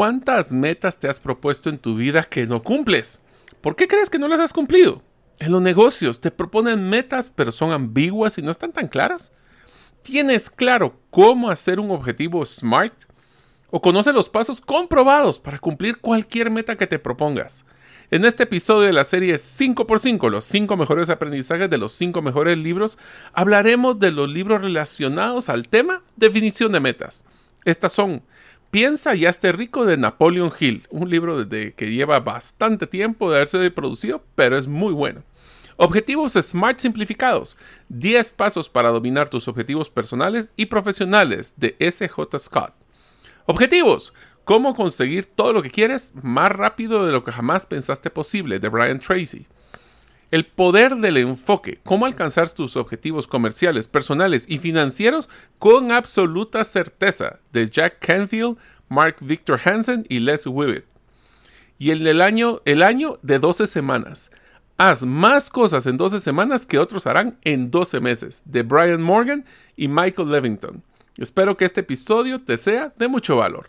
¿Cuántas metas te has propuesto en tu vida que no cumples? ¿Por qué crees que no las has cumplido? En los negocios te proponen metas pero son ambiguas y no están tan claras. ¿Tienes claro cómo hacer un objetivo SMART? ¿O conoces los pasos comprobados para cumplir cualquier meta que te propongas? En este episodio de la serie 5x5, los 5 mejores aprendizajes de los 5 mejores libros, hablaremos de los libros relacionados al tema definición de metas. Estas son Piensa y hazte rico de Napoleon Hill, un libro que lleva bastante tiempo de haberse producido, pero es muy bueno. Objetivos SMART simplificados. 10 pasos para dominar tus objetivos personales y profesionales de SJ Scott. Objetivos. Cómo conseguir todo lo que quieres más rápido de lo que jamás pensaste posible, de Brian Tracy. El poder del enfoque, cómo alcanzar tus objetivos comerciales, personales y financieros con absoluta certeza, de Jack Canfield, Mark Victor Hansen y Les Wibbett. Y el año, el año de 12 semanas. Haz más cosas en 12 semanas que otros harán en 12 meses, de Brian Morgan y Michael Levington. Espero que este episodio te sea de mucho valor.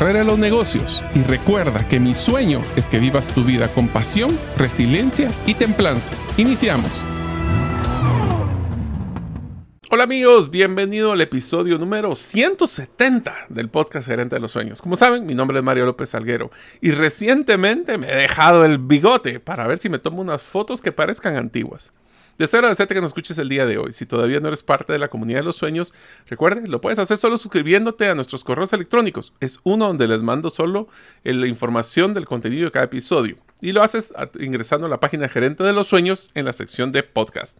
de los negocios. Y recuerda que mi sueño es que vivas tu vida con pasión, resiliencia y templanza. Iniciamos. Hola amigos, bienvenido al episodio número 170 del podcast Gerente de los Sueños. Como saben, mi nombre es Mario López Salguero y recientemente me he dejado el bigote para ver si me tomo unas fotos que parezcan antiguas. Deseo agradecerte que nos escuches el día de hoy. Si todavía no eres parte de la comunidad de los sueños, recuerde, lo puedes hacer solo suscribiéndote a nuestros correos electrónicos. Es uno donde les mando solo la información del contenido de cada episodio. Y lo haces ingresando a la página Gerente de los Sueños en la sección de podcast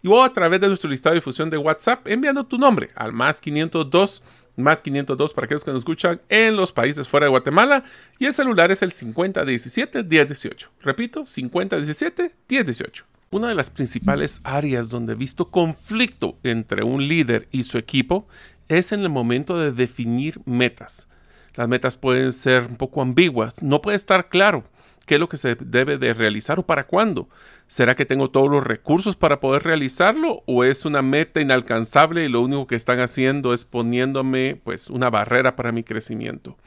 y o a través de nuestro listado de difusión de WhatsApp enviando tu nombre al más 502 más 502 para aquellos que nos escuchan en los países fuera de Guatemala y el celular es el 5017 1018. Repito, 5017 1018. Una de las principales áreas donde he visto conflicto entre un líder y su equipo es en el momento de definir metas. Las metas pueden ser un poco ambiguas, no puede estar claro qué es lo que se debe de realizar o para cuándo. ¿Será que tengo todos los recursos para poder realizarlo o es una meta inalcanzable y lo único que están haciendo es poniéndome pues una barrera para mi crecimiento?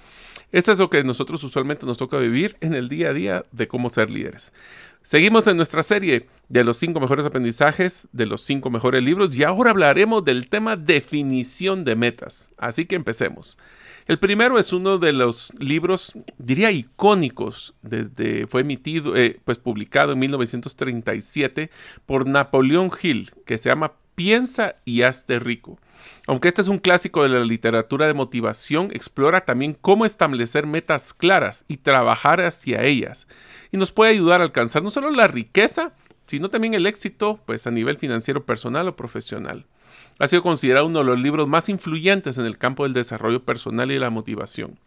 Esto es lo que nosotros usualmente nos toca vivir en el día a día de cómo ser líderes. Seguimos en nuestra serie de los cinco mejores aprendizajes, de los cinco mejores libros y ahora hablaremos del tema definición de metas. Así que empecemos. El primero es uno de los libros, diría icónicos, desde, fue emitido, eh, pues publicado en 1937 por Napoleón Hill, que se llama Piensa y hazte rico. Aunque este es un clásico de la literatura de motivación, explora también cómo establecer metas claras y trabajar hacia ellas. Y nos puede ayudar a alcanzar no solo la riqueza, sino también el éxito, pues a nivel financiero personal o profesional ha sido considerado uno de los libros más influyentes en el campo del desarrollo personal y la motivación.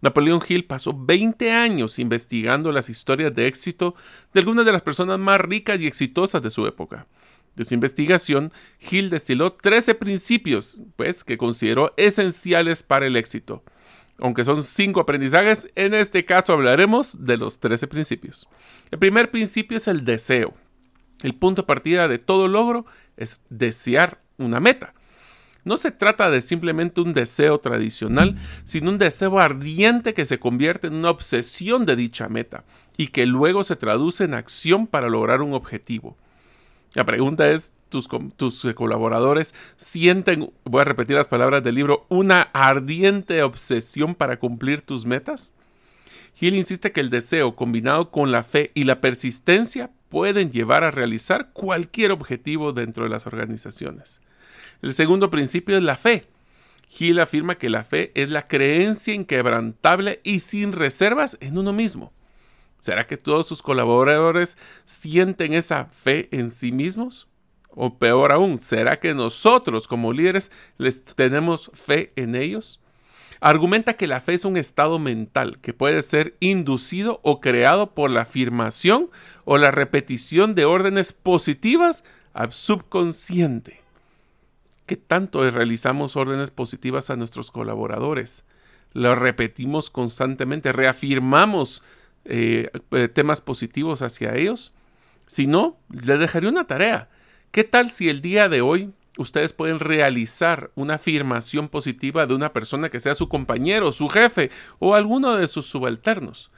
Napoleón Hill pasó 20 años investigando las historias de éxito de algunas de las personas más ricas y exitosas de su época. De su investigación, Hill destiló 13 principios, pues, que consideró esenciales para el éxito. Aunque son cinco aprendizajes, en este caso hablaremos de los 13 principios. El primer principio es el deseo. El punto de partida de todo logro es desear una meta. No se trata de simplemente un deseo tradicional, sino un deseo ardiente que se convierte en una obsesión de dicha meta y que luego se traduce en acción para lograr un objetivo. La pregunta es, ¿tus, tus colaboradores sienten, voy a repetir las palabras del libro, una ardiente obsesión para cumplir tus metas? Hill insiste que el deseo combinado con la fe y la persistencia pueden llevar a realizar cualquier objetivo dentro de las organizaciones. El segundo principio es la fe. Hill afirma que la fe es la creencia inquebrantable y sin reservas en uno mismo. ¿Será que todos sus colaboradores sienten esa fe en sí mismos? O peor aún, ¿será que nosotros como líderes les tenemos fe en ellos? Argumenta que la fe es un estado mental que puede ser inducido o creado por la afirmación o la repetición de órdenes positivas al subconsciente. ¿Qué tanto realizamos órdenes positivas a nuestros colaboradores? Lo repetimos constantemente, reafirmamos eh, eh, temas positivos hacia ellos. Si no, le dejaré una tarea. ¿Qué tal si el día de hoy ustedes pueden realizar una afirmación positiva de una persona que sea su compañero, su jefe o alguno de sus subalternos.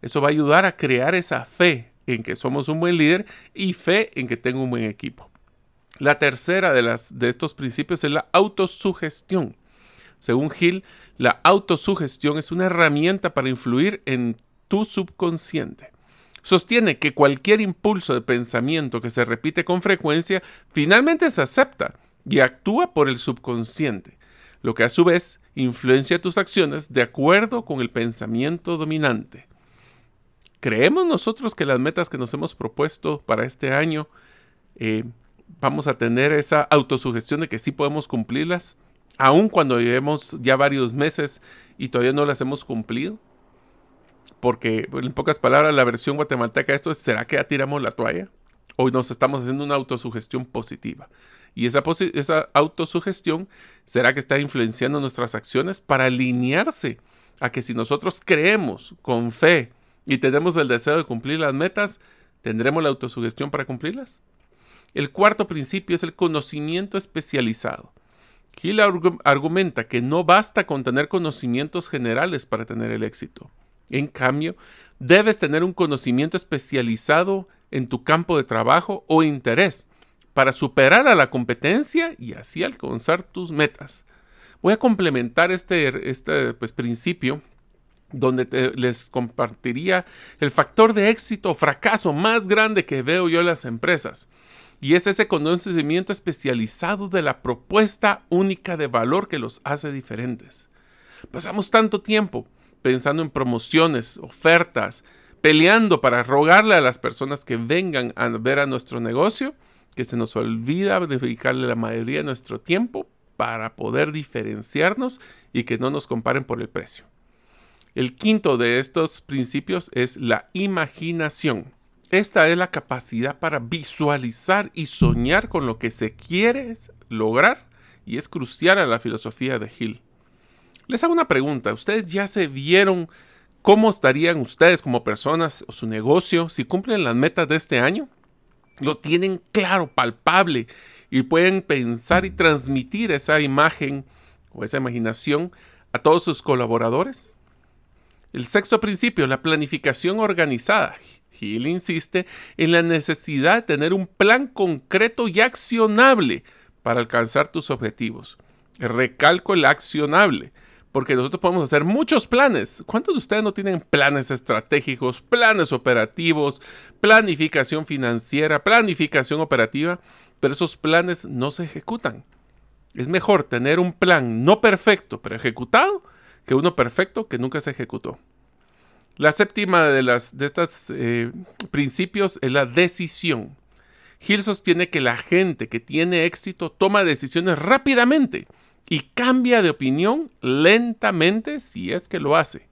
Eso va a ayudar a crear esa fe en que somos un buen líder y fe en que tengo un buen equipo. La tercera de, las, de estos principios es la autosugestión. Según Hill, la autosugestión es una herramienta para influir en tu subconsciente sostiene que cualquier impulso de pensamiento que se repite con frecuencia finalmente se acepta y actúa por el subconsciente, lo que a su vez influencia tus acciones de acuerdo con el pensamiento dominante. ¿Creemos nosotros que las metas que nos hemos propuesto para este año eh, vamos a tener esa autosugestión de que sí podemos cumplirlas, aun cuando llevemos ya varios meses y todavía no las hemos cumplido? Porque, en pocas palabras, la versión guatemalteca de esto es, ¿será que ya tiramos la toalla? O nos estamos haciendo una autosugestión positiva. Y esa, esa autosugestión será que está influenciando nuestras acciones para alinearse a que si nosotros creemos con fe y tenemos el deseo de cumplir las metas, ¿tendremos la autosugestión para cumplirlas? El cuarto principio es el conocimiento especializado. Hill argumenta que no basta con tener conocimientos generales para tener el éxito. En cambio, debes tener un conocimiento especializado en tu campo de trabajo o interés para superar a la competencia y así alcanzar tus metas. Voy a complementar este, este pues, principio donde les compartiría el factor de éxito o fracaso más grande que veo yo en las empresas. Y es ese conocimiento especializado de la propuesta única de valor que los hace diferentes. Pasamos tanto tiempo pensando en promociones, ofertas, peleando para rogarle a las personas que vengan a ver a nuestro negocio, que se nos olvida dedicarle la mayoría de nuestro tiempo para poder diferenciarnos y que no nos comparen por el precio. El quinto de estos principios es la imaginación. Esta es la capacidad para visualizar y soñar con lo que se quiere lograr y es crucial a la filosofía de Hill. Les hago una pregunta. ¿Ustedes ya se vieron cómo estarían ustedes como personas o su negocio si cumplen las metas de este año? Lo tienen claro, palpable y pueden pensar y transmitir esa imagen o esa imaginación a todos sus colaboradores. El sexto principio, la planificación organizada. Hill insiste en la necesidad de tener un plan concreto y accionable para alcanzar tus objetivos. Recalco el accionable porque nosotros podemos hacer muchos planes. ¿Cuántos de ustedes no tienen planes estratégicos, planes operativos, planificación financiera, planificación operativa? Pero esos planes no se ejecutan. Es mejor tener un plan no perfecto, pero ejecutado, que uno perfecto que nunca se ejecutó. La séptima de, las, de estos eh, principios es la decisión. Hill sostiene que la gente que tiene éxito toma decisiones rápidamente y cambia de opinión lentamente si es que lo hace.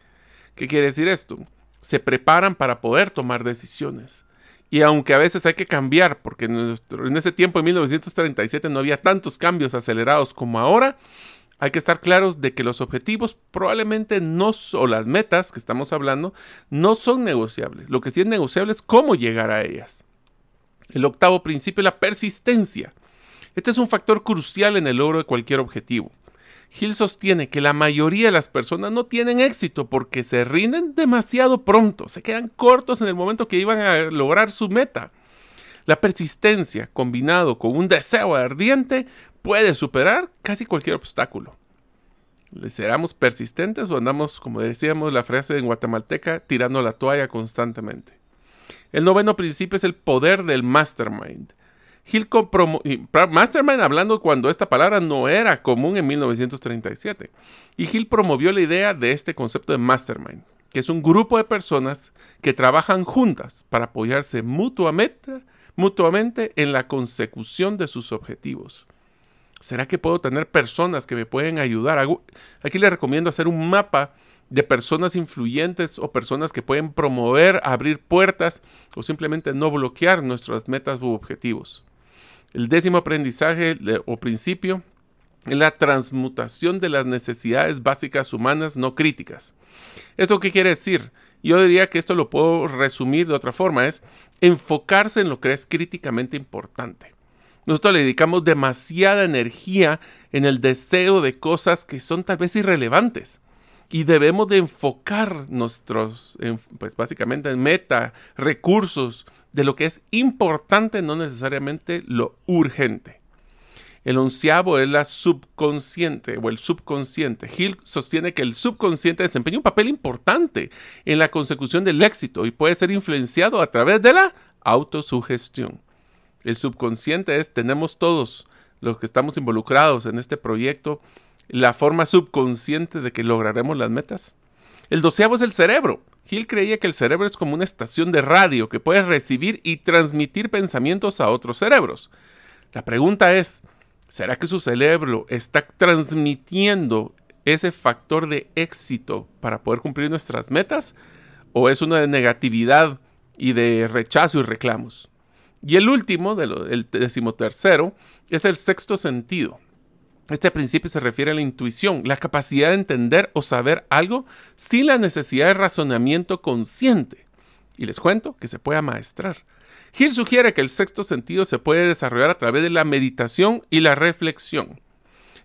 ¿Qué quiere decir esto? Se preparan para poder tomar decisiones. Y aunque a veces hay que cambiar, porque en, ese tiempo, en 1937, no había tantos cambios acelerados como ahora, hay que estar claros de que los objetivos probablemente no, o las metas que estamos hablando, no son negociables. Lo que sí es negociable es cómo llegar a ellas. El octavo principio es la persistencia. Este es un factor crucial en el logro de cualquier objetivo. Hill sostiene que la mayoría de las personas no tienen éxito porque se rinden demasiado pronto, se quedan cortos en el momento que iban a lograr su meta. La persistencia, combinado con un deseo ardiente, puede superar casi cualquier obstáculo. ¿Seremos persistentes o andamos, como decíamos la frase en guatemalteca, tirando la toalla constantemente? El noveno principio es el poder del mastermind. Hill Mastermind hablando cuando esta palabra no era común en 1937. Y Hill promovió la idea de este concepto de mastermind, que es un grupo de personas que trabajan juntas para apoyarse mutuamente, mutuamente en la consecución de sus objetivos. ¿Será que puedo tener personas que me pueden ayudar? Aquí les recomiendo hacer un mapa de personas influyentes o personas que pueden promover, abrir puertas o simplemente no bloquear nuestras metas u objetivos. El décimo aprendizaje o principio es la transmutación de las necesidades básicas humanas no críticas. ¿Esto qué quiere decir? Yo diría que esto lo puedo resumir de otra forma, es enfocarse en lo que es críticamente importante. Nosotros le dedicamos demasiada energía en el deseo de cosas que son tal vez irrelevantes. Y debemos de enfocar nuestros, pues básicamente en meta, recursos, de lo que es importante, no necesariamente lo urgente. El onceavo es la subconsciente o el subconsciente. Hill sostiene que el subconsciente desempeña un papel importante en la consecución del éxito y puede ser influenciado a través de la autosugestión. El subconsciente es, tenemos todos los que estamos involucrados en este proyecto, la forma subconsciente de que lograremos las metas. El doceavo es el cerebro. Hill creía que el cerebro es como una estación de radio que puede recibir y transmitir pensamientos a otros cerebros. La pregunta es, ¿será que su cerebro está transmitiendo ese factor de éxito para poder cumplir nuestras metas? ¿O es una de negatividad y de rechazo y reclamos? Y el último, el decimotercero, es el sexto sentido. Este principio se refiere a la intuición, la capacidad de entender o saber algo sin la necesidad de razonamiento consciente. Y les cuento que se puede amaestrar. Hill sugiere que el sexto sentido se puede desarrollar a través de la meditación y la reflexión.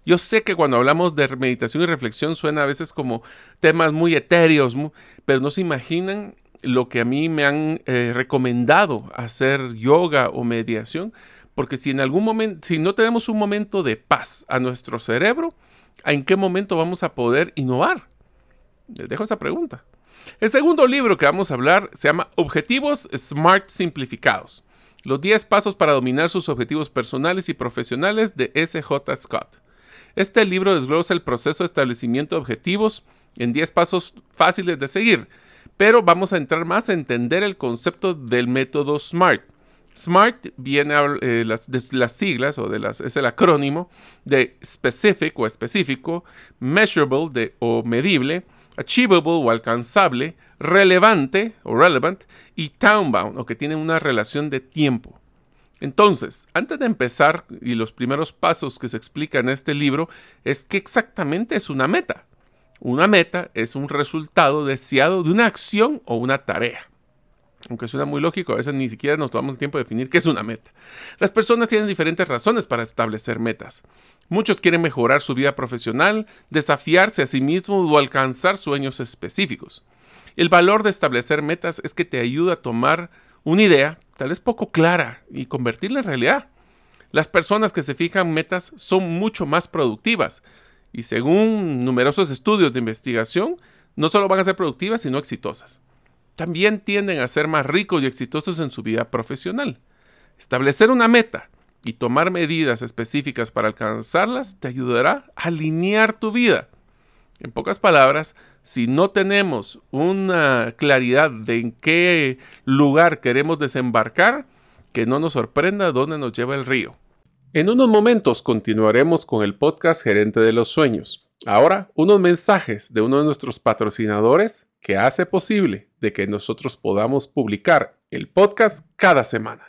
Yo sé que cuando hablamos de meditación y reflexión suena a veces como temas muy etéreos, pero no se imaginan lo que a mí me han eh, recomendado hacer yoga o meditación porque si en algún momento, si no tenemos un momento de paz a nuestro cerebro, ¿en qué momento vamos a poder innovar? Les dejo esa pregunta. El segundo libro que vamos a hablar se llama Objetivos Smart Simplificados. Los 10 pasos para dominar sus objetivos personales y profesionales de S.J. Scott. Este libro desglosa el proceso de establecimiento de objetivos en 10 pasos fáciles de seguir, pero vamos a entrar más a entender el concepto del método SMART SMART viene eh, de las siglas o de las, es el acrónimo de specific o específico, measurable de, o medible, achievable o alcanzable, relevante o relevant y townbound o que tiene una relación de tiempo. Entonces, antes de empezar y los primeros pasos que se explican en este libro es que exactamente es una meta. Una meta es un resultado deseado de una acción o una tarea aunque suena muy lógico, a veces ni siquiera nos tomamos el tiempo de definir qué es una meta. Las personas tienen diferentes razones para establecer metas. Muchos quieren mejorar su vida profesional, desafiarse a sí mismos o alcanzar sueños específicos. El valor de establecer metas es que te ayuda a tomar una idea, tal vez poco clara, y convertirla en realidad. Las personas que se fijan metas son mucho más productivas y según numerosos estudios de investigación, no solo van a ser productivas, sino exitosas también tienden a ser más ricos y exitosos en su vida profesional. Establecer una meta y tomar medidas específicas para alcanzarlas te ayudará a alinear tu vida. En pocas palabras, si no tenemos una claridad de en qué lugar queremos desembarcar, que no nos sorprenda dónde nos lleva el río. En unos momentos continuaremos con el podcast Gerente de los Sueños. Ahora, unos mensajes de uno de nuestros patrocinadores que hace posible de que nosotros podamos publicar el podcast cada semana.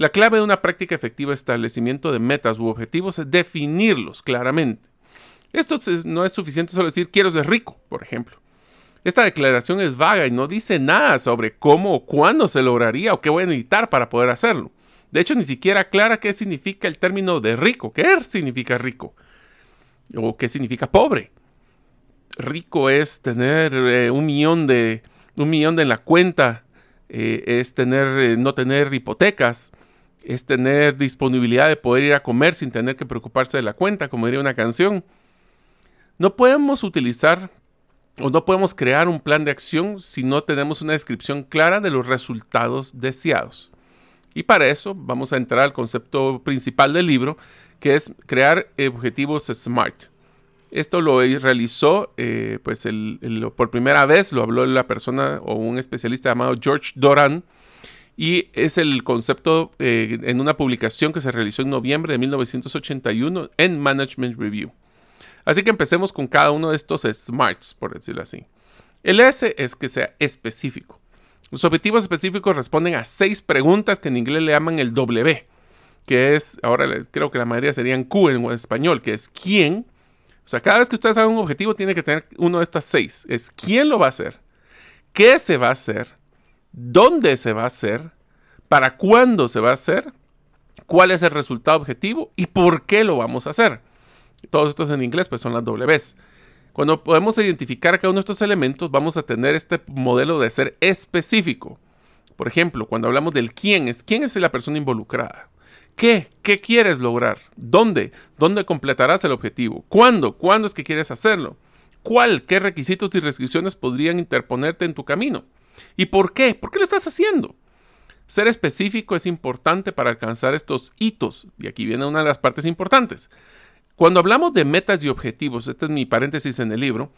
La clave de una práctica efectiva de establecimiento de metas u objetivos es definirlos claramente. Esto no es suficiente solo decir quiero ser rico, por ejemplo. Esta declaración es vaga y no dice nada sobre cómo o cuándo se lograría o qué voy a necesitar para poder hacerlo. De hecho, ni siquiera aclara qué significa el término de rico. ¿Qué significa rico? ¿O qué significa pobre? Rico es tener eh, un millón de un millón de en la cuenta, eh, es tener, eh, no tener hipotecas, es tener disponibilidad de poder ir a comer sin tener que preocuparse de la cuenta, como diría una canción. No podemos utilizar o no podemos crear un plan de acción si no tenemos una descripción clara de los resultados deseados. Y para eso vamos a entrar al concepto principal del libro, que es crear objetivos SMART. Esto lo realizó, eh, pues por primera vez lo habló la persona o un especialista llamado George Doran y es el concepto eh, en una publicación que se realizó en noviembre de 1981 en Management Review. Así que empecemos con cada uno de estos smarts, por decirlo así. El S es que sea específico. Los objetivos específicos responden a seis preguntas que en inglés le llaman el W, que es, ahora creo que la mayoría serían Q en español, que es quién, o sea, cada vez que ustedes hagan un objetivo, tiene que tener uno de estas seis. Es quién lo va a hacer, qué se va a hacer, dónde se va a hacer, para cuándo se va a hacer, cuál es el resultado objetivo y por qué lo vamos a hacer. Todos estos en inglés pues son las Ws. Cuando podemos identificar cada uno de estos elementos, vamos a tener este modelo de ser específico. Por ejemplo, cuando hablamos del quién es, quién es la persona involucrada. ¿Qué? ¿Qué quieres lograr? ¿Dónde? ¿Dónde completarás el objetivo? ¿Cuándo? ¿Cuándo es que quieres hacerlo? ¿Cuál? ¿Qué requisitos y restricciones podrían interponerte en tu camino? ¿Y por qué? ¿Por qué lo estás haciendo? Ser específico es importante para alcanzar estos hitos, y aquí viene una de las partes importantes. Cuando hablamos de metas y objetivos, este es mi paréntesis en el libro,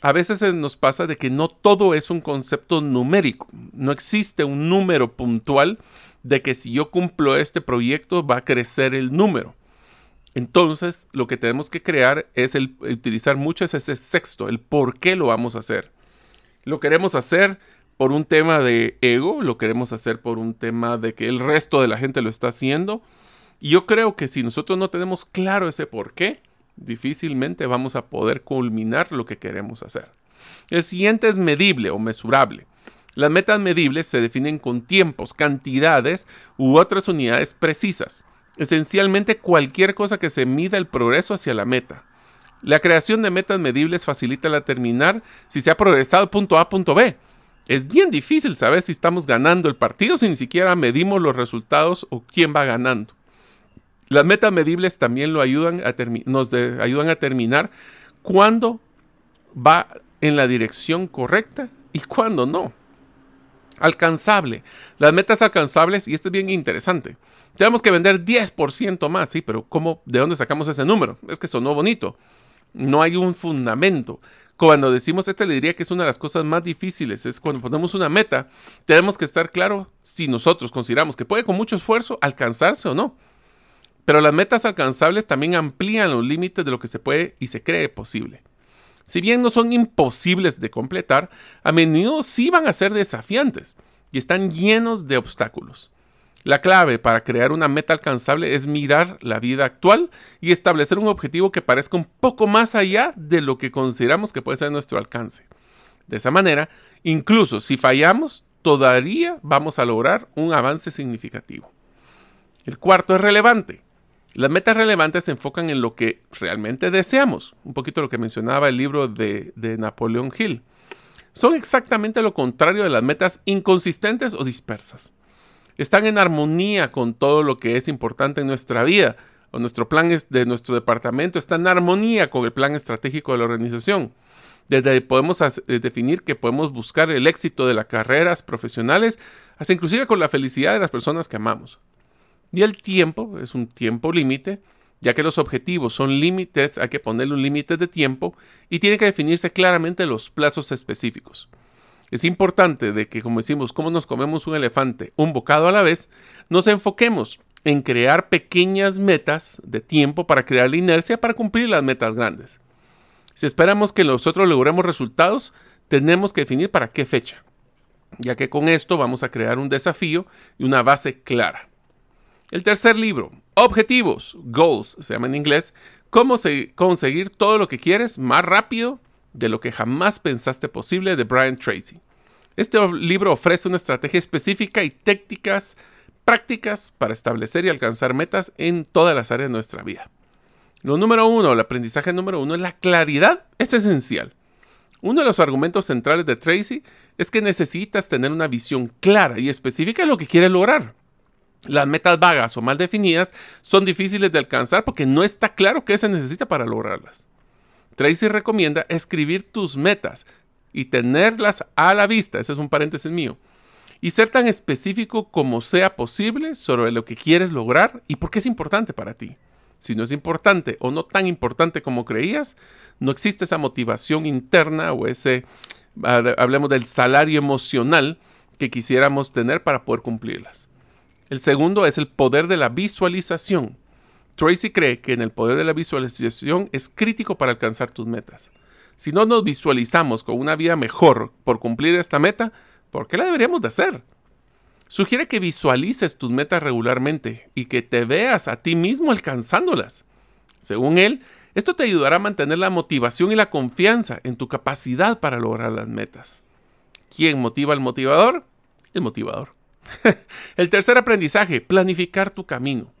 a veces nos pasa de que no todo es un concepto numérico, no existe un número puntual de que si yo cumplo este proyecto va a crecer el número. Entonces, lo que tenemos que crear es el utilizar mucho ese sexto, el por qué lo vamos a hacer. Lo queremos hacer por un tema de ego, lo queremos hacer por un tema de que el resto de la gente lo está haciendo. Y yo creo que si nosotros no tenemos claro ese por qué, difícilmente vamos a poder culminar lo que queremos hacer. El siguiente es medible o mesurable. Las metas medibles se definen con tiempos, cantidades u otras unidades precisas. Esencialmente cualquier cosa que se mida el progreso hacia la meta. La creación de metas medibles facilita la determinar si se ha progresado punto a punto B. Es bien difícil saber si estamos ganando el partido si ni siquiera medimos los resultados o quién va ganando. Las metas medibles también lo ayudan a nos ayudan a terminar cuándo va en la dirección correcta y cuándo no. Alcanzable. Las metas alcanzables, y esto es bien interesante. Tenemos que vender 10% más, sí, pero ¿cómo, ¿de dónde sacamos ese número? Es que sonó bonito. No hay un fundamento. Cuando decimos esto, le diría que es una de las cosas más difíciles. Es cuando ponemos una meta, tenemos que estar claro si nosotros consideramos que puede con mucho esfuerzo alcanzarse o no. Pero las metas alcanzables también amplían los límites de lo que se puede y se cree posible. Si bien no son imposibles de completar, a menudo sí van a ser desafiantes y están llenos de obstáculos. La clave para crear una meta alcanzable es mirar la vida actual y establecer un objetivo que parezca un poco más allá de lo que consideramos que puede ser nuestro alcance. De esa manera, incluso si fallamos, todavía vamos a lograr un avance significativo. El cuarto es relevante. Las metas relevantes se enfocan en lo que realmente deseamos, un poquito lo que mencionaba el libro de, de Napoleón Hill. Son exactamente lo contrario de las metas inconsistentes o dispersas. Están en armonía con todo lo que es importante en nuestra vida, o nuestro plan de nuestro departamento está en armonía con el plan estratégico de la organización. Desde podemos eh, definir que podemos buscar el éxito de las carreras profesionales, hasta inclusive con la felicidad de las personas que amamos. Y el tiempo es un tiempo límite, ya que los objetivos son límites, hay que ponerle un límite de tiempo y tiene que definirse claramente los plazos específicos. Es importante de que, como decimos, como nos comemos un elefante, un bocado a la vez, nos enfoquemos en crear pequeñas metas de tiempo para crear la inercia para cumplir las metas grandes. Si esperamos que nosotros logremos resultados, tenemos que definir para qué fecha, ya que con esto vamos a crear un desafío y una base clara. El tercer libro, Objetivos, Goals, se llama en inglés, cómo conseguir todo lo que quieres más rápido de lo que jamás pensaste posible de Brian Tracy. Este libro ofrece una estrategia específica y técnicas prácticas para establecer y alcanzar metas en todas las áreas de nuestra vida. Lo número uno, el aprendizaje número uno, la claridad es esencial. Uno de los argumentos centrales de Tracy es que necesitas tener una visión clara y específica de lo que quieres lograr. Las metas vagas o mal definidas son difíciles de alcanzar porque no está claro qué se necesita para lograrlas. Tracy recomienda escribir tus metas y tenerlas a la vista, ese es un paréntesis mío, y ser tan específico como sea posible sobre lo que quieres lograr y por qué es importante para ti. Si no es importante o no tan importante como creías, no existe esa motivación interna o ese, hablemos del salario emocional que quisiéramos tener para poder cumplirlas. El segundo es el poder de la visualización. Tracy cree que en el poder de la visualización es crítico para alcanzar tus metas. Si no nos visualizamos con una vida mejor por cumplir esta meta, ¿por qué la deberíamos de hacer? Sugiere que visualices tus metas regularmente y que te veas a ti mismo alcanzándolas. Según él, esto te ayudará a mantener la motivación y la confianza en tu capacidad para lograr las metas. ¿Quién motiva al motivador? El motivador. el tercer aprendizaje, planificar tu camino.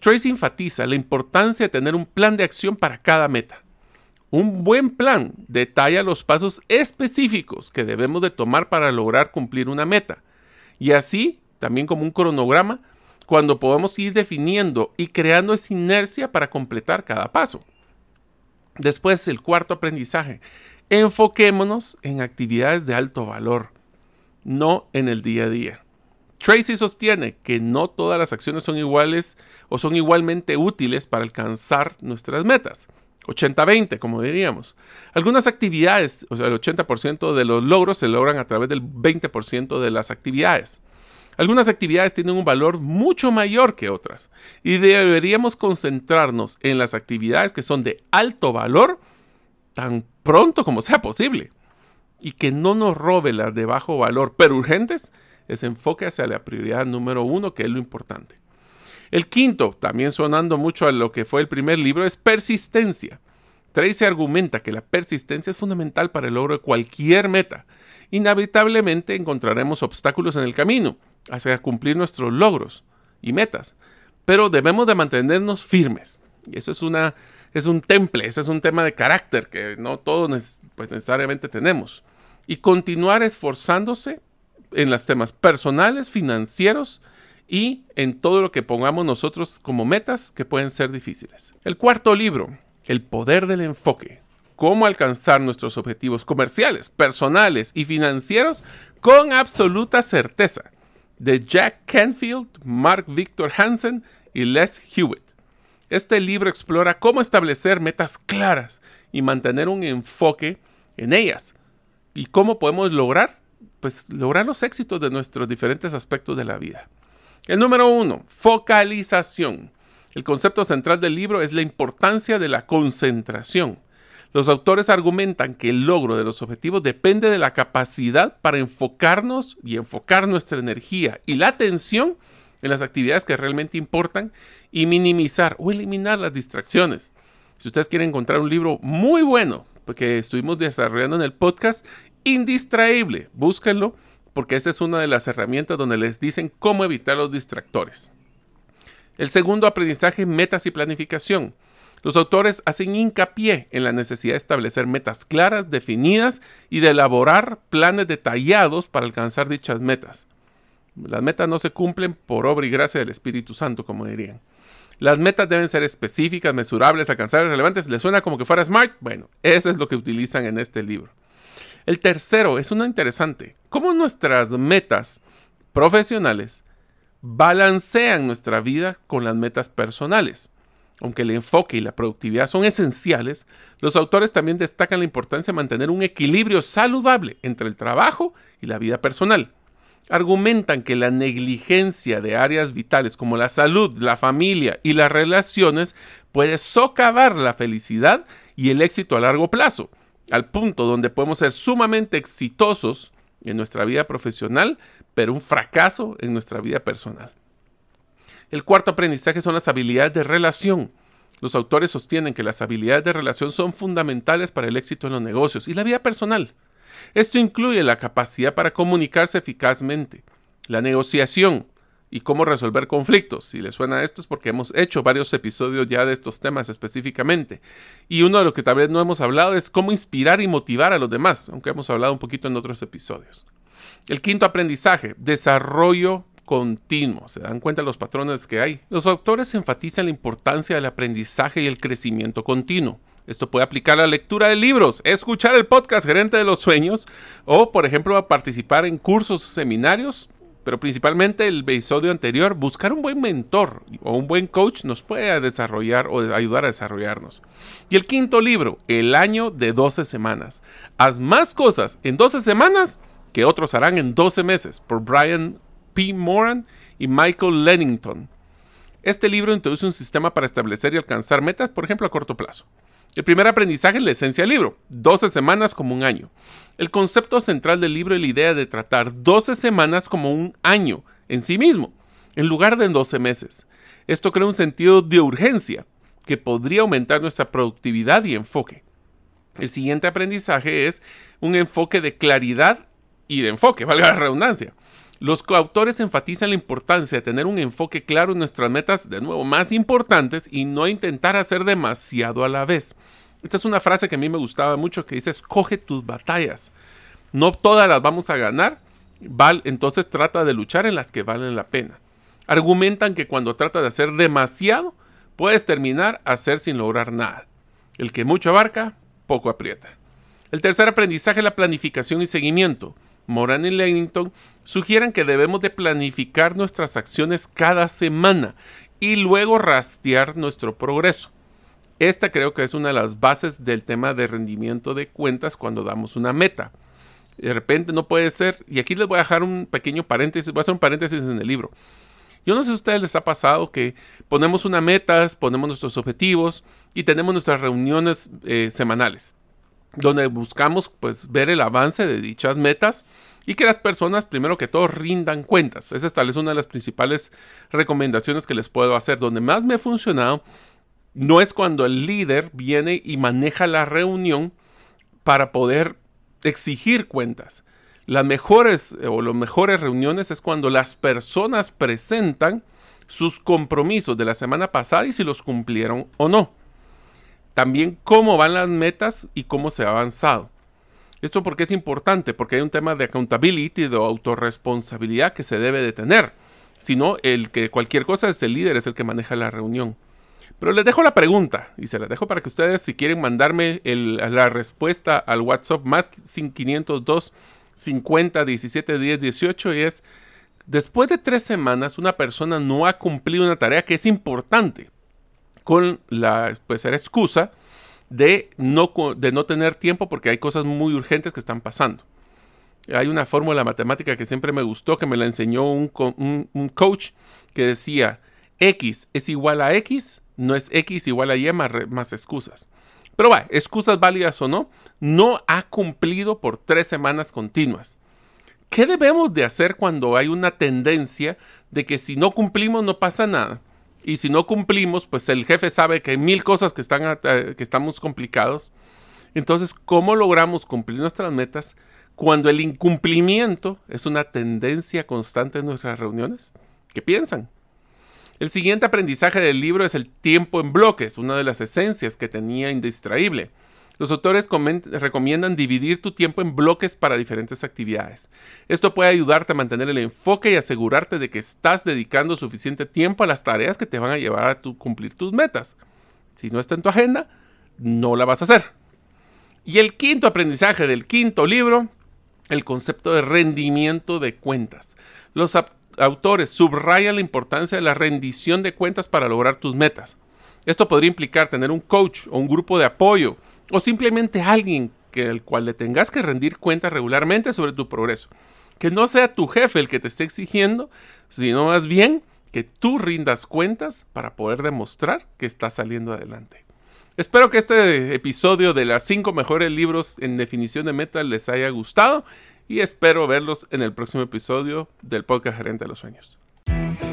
Tracy enfatiza la importancia de tener un plan de acción para cada meta. Un buen plan detalla los pasos específicos que debemos de tomar para lograr cumplir una meta. Y así, también como un cronograma, cuando podemos ir definiendo y creando esa inercia para completar cada paso. Después, el cuarto aprendizaje. Enfoquémonos en actividades de alto valor, no en el día a día. Tracy sostiene que no todas las acciones son iguales o son igualmente útiles para alcanzar nuestras metas. 80-20, como diríamos. Algunas actividades, o sea, el 80% de los logros se logran a través del 20% de las actividades. Algunas actividades tienen un valor mucho mayor que otras y deberíamos concentrarnos en las actividades que son de alto valor tan pronto como sea posible y que no nos robe las de bajo valor pero urgentes ese enfoque hacia la prioridad número uno, que es lo importante. El quinto, también sonando mucho a lo que fue el primer libro, es persistencia. Tracy argumenta que la persistencia es fundamental para el logro de cualquier meta. Inevitablemente encontraremos obstáculos en el camino hacia cumplir nuestros logros y metas, pero debemos de mantenernos firmes. Y eso es, una, es un temple, ese es un tema de carácter que no todos pues, necesariamente tenemos. Y continuar esforzándose en los temas personales, financieros y en todo lo que pongamos nosotros como metas que pueden ser difíciles. El cuarto libro, El poder del enfoque. Cómo alcanzar nuestros objetivos comerciales, personales y financieros con absoluta certeza. De Jack Canfield, Mark Victor Hansen y Les Hewitt. Este libro explora cómo establecer metas claras y mantener un enfoque en ellas y cómo podemos lograr pues, lograr los éxitos de nuestros diferentes aspectos de la vida. El número uno, focalización. El concepto central del libro es la importancia de la concentración. Los autores argumentan que el logro de los objetivos depende de la capacidad para enfocarnos y enfocar nuestra energía y la atención en las actividades que realmente importan y minimizar o eliminar las distracciones. Si ustedes quieren encontrar un libro muy bueno que estuvimos desarrollando en el podcast, indistraíble. Búsquenlo porque esta es una de las herramientas donde les dicen cómo evitar los distractores. El segundo aprendizaje, metas y planificación. Los autores hacen hincapié en la necesidad de establecer metas claras, definidas y de elaborar planes detallados para alcanzar dichas metas. Las metas no se cumplen por obra y gracia del Espíritu Santo, como dirían. Las metas deben ser específicas, mesurables, alcanzables, relevantes. ¿Les suena como que fuera smart? Bueno, eso es lo que utilizan en este libro. El tercero es uno interesante. ¿Cómo nuestras metas profesionales balancean nuestra vida con las metas personales. Aunque el enfoque y la productividad son esenciales, los autores también destacan la importancia de mantener un equilibrio saludable entre el trabajo y la vida personal. Argumentan que la negligencia de áreas vitales como la salud, la familia y las relaciones puede socavar la felicidad y el éxito a largo plazo, al punto donde podemos ser sumamente exitosos en nuestra vida profesional, pero un fracaso en nuestra vida personal. El cuarto aprendizaje son las habilidades de relación. Los autores sostienen que las habilidades de relación son fundamentales para el éxito en los negocios y la vida personal. Esto incluye la capacidad para comunicarse eficazmente, la negociación y cómo resolver conflictos. Si les suena esto es porque hemos hecho varios episodios ya de estos temas específicamente. Y uno de los que tal vez no hemos hablado es cómo inspirar y motivar a los demás, aunque hemos hablado un poquito en otros episodios. El quinto aprendizaje, desarrollo continuo. ¿Se dan cuenta los patrones que hay? Los autores enfatizan la importancia del aprendizaje y el crecimiento continuo. Esto puede aplicar a la lectura de libros, escuchar el podcast Gerente de los Sueños o, por ejemplo, a participar en cursos seminarios, pero principalmente el episodio anterior, buscar un buen mentor o un buen coach nos puede desarrollar o ayudar a desarrollarnos. Y el quinto libro, El año de 12 semanas. Haz más cosas en 12 semanas que otros harán en 12 meses, por Brian P. Moran y Michael Lennington. Este libro introduce un sistema para establecer y alcanzar metas, por ejemplo, a corto plazo. El primer aprendizaje es la esencia del libro, 12 semanas como un año. El concepto central del libro es la idea de tratar 12 semanas como un año en sí mismo, en lugar de en 12 meses. Esto crea un sentido de urgencia que podría aumentar nuestra productividad y enfoque. El siguiente aprendizaje es un enfoque de claridad y de enfoque, valga la redundancia. Los coautores enfatizan la importancia de tener un enfoque claro en nuestras metas, de nuevo, más importantes y no intentar hacer demasiado a la vez. Esta es una frase que a mí me gustaba mucho que dice, escoge tus batallas. No todas las vamos a ganar, val, entonces trata de luchar en las que valen la pena. Argumentan que cuando trata de hacer demasiado, puedes terminar a hacer sin lograr nada. El que mucho abarca, poco aprieta. El tercer aprendizaje es la planificación y seguimiento. Moran y Lennington sugieren que debemos de planificar nuestras acciones cada semana y luego rastrear nuestro progreso. Esta creo que es una de las bases del tema de rendimiento de cuentas cuando damos una meta. De repente no puede ser, y aquí les voy a dejar un pequeño paréntesis, voy a hacer un paréntesis en el libro. Yo no sé si a ustedes les ha pasado que ponemos una meta, ponemos nuestros objetivos y tenemos nuestras reuniones eh, semanales donde buscamos pues ver el avance de dichas metas y que las personas primero que todo rindan cuentas. Esa tal vez una de las principales recomendaciones que les puedo hacer. Donde más me ha funcionado no es cuando el líder viene y maneja la reunión para poder exigir cuentas. Las mejores o las mejores reuniones es cuando las personas presentan sus compromisos de la semana pasada y si los cumplieron o no. También cómo van las metas y cómo se ha avanzado. Esto porque es importante, porque hay un tema de accountability, de autorresponsabilidad que se debe de tener. Si no, el que cualquier cosa es el líder, es el que maneja la reunión. Pero les dejo la pregunta y se la dejo para que ustedes, si quieren mandarme la respuesta al WhatsApp más 502 50 17 10 18 y es, después de tres semanas una persona no ha cumplido una tarea que es importante con la pues, excusa de no, de no tener tiempo porque hay cosas muy urgentes que están pasando. Hay una fórmula matemática que siempre me gustó, que me la enseñó un, coach, que decía, X es igual a X, no es X igual a Y más, más excusas. Pero va, excusas válidas o no, no ha cumplido por tres semanas continuas. ¿Qué debemos de hacer cuando hay una tendencia de que si no cumplimos no pasa nada? Y si no cumplimos, pues el jefe sabe que hay mil cosas que, están, eh, que estamos complicados. Entonces, ¿cómo logramos cumplir nuestras metas cuando el incumplimiento es una tendencia constante en nuestras reuniones? ¿Qué piensan? El siguiente aprendizaje del libro es el tiempo en bloques, una de las esencias que tenía Indistraíble. Los autores recomiendan dividir tu tiempo en bloques para diferentes actividades. Esto puede ayudarte a mantener el enfoque y asegurarte de que estás dedicando suficiente tiempo a las tareas que te van a llevar a cumplir tus metas. Si no está en tu agenda, no la vas a hacer. Y el quinto aprendizaje del quinto libro, el concepto de rendimiento de cuentas. Los autores subrayan la importancia de la rendición de cuentas para lograr tus metas. Esto podría implicar tener un coach o un grupo de apoyo o simplemente alguien que el cual le tengas que rendir cuentas regularmente sobre tu progreso. Que no sea tu jefe el que te esté exigiendo, sino más bien que tú rindas cuentas para poder demostrar que estás saliendo adelante. Espero que este episodio de las 5 mejores libros en definición de metas les haya gustado y espero verlos en el próximo episodio del podcast Gerente de los Sueños.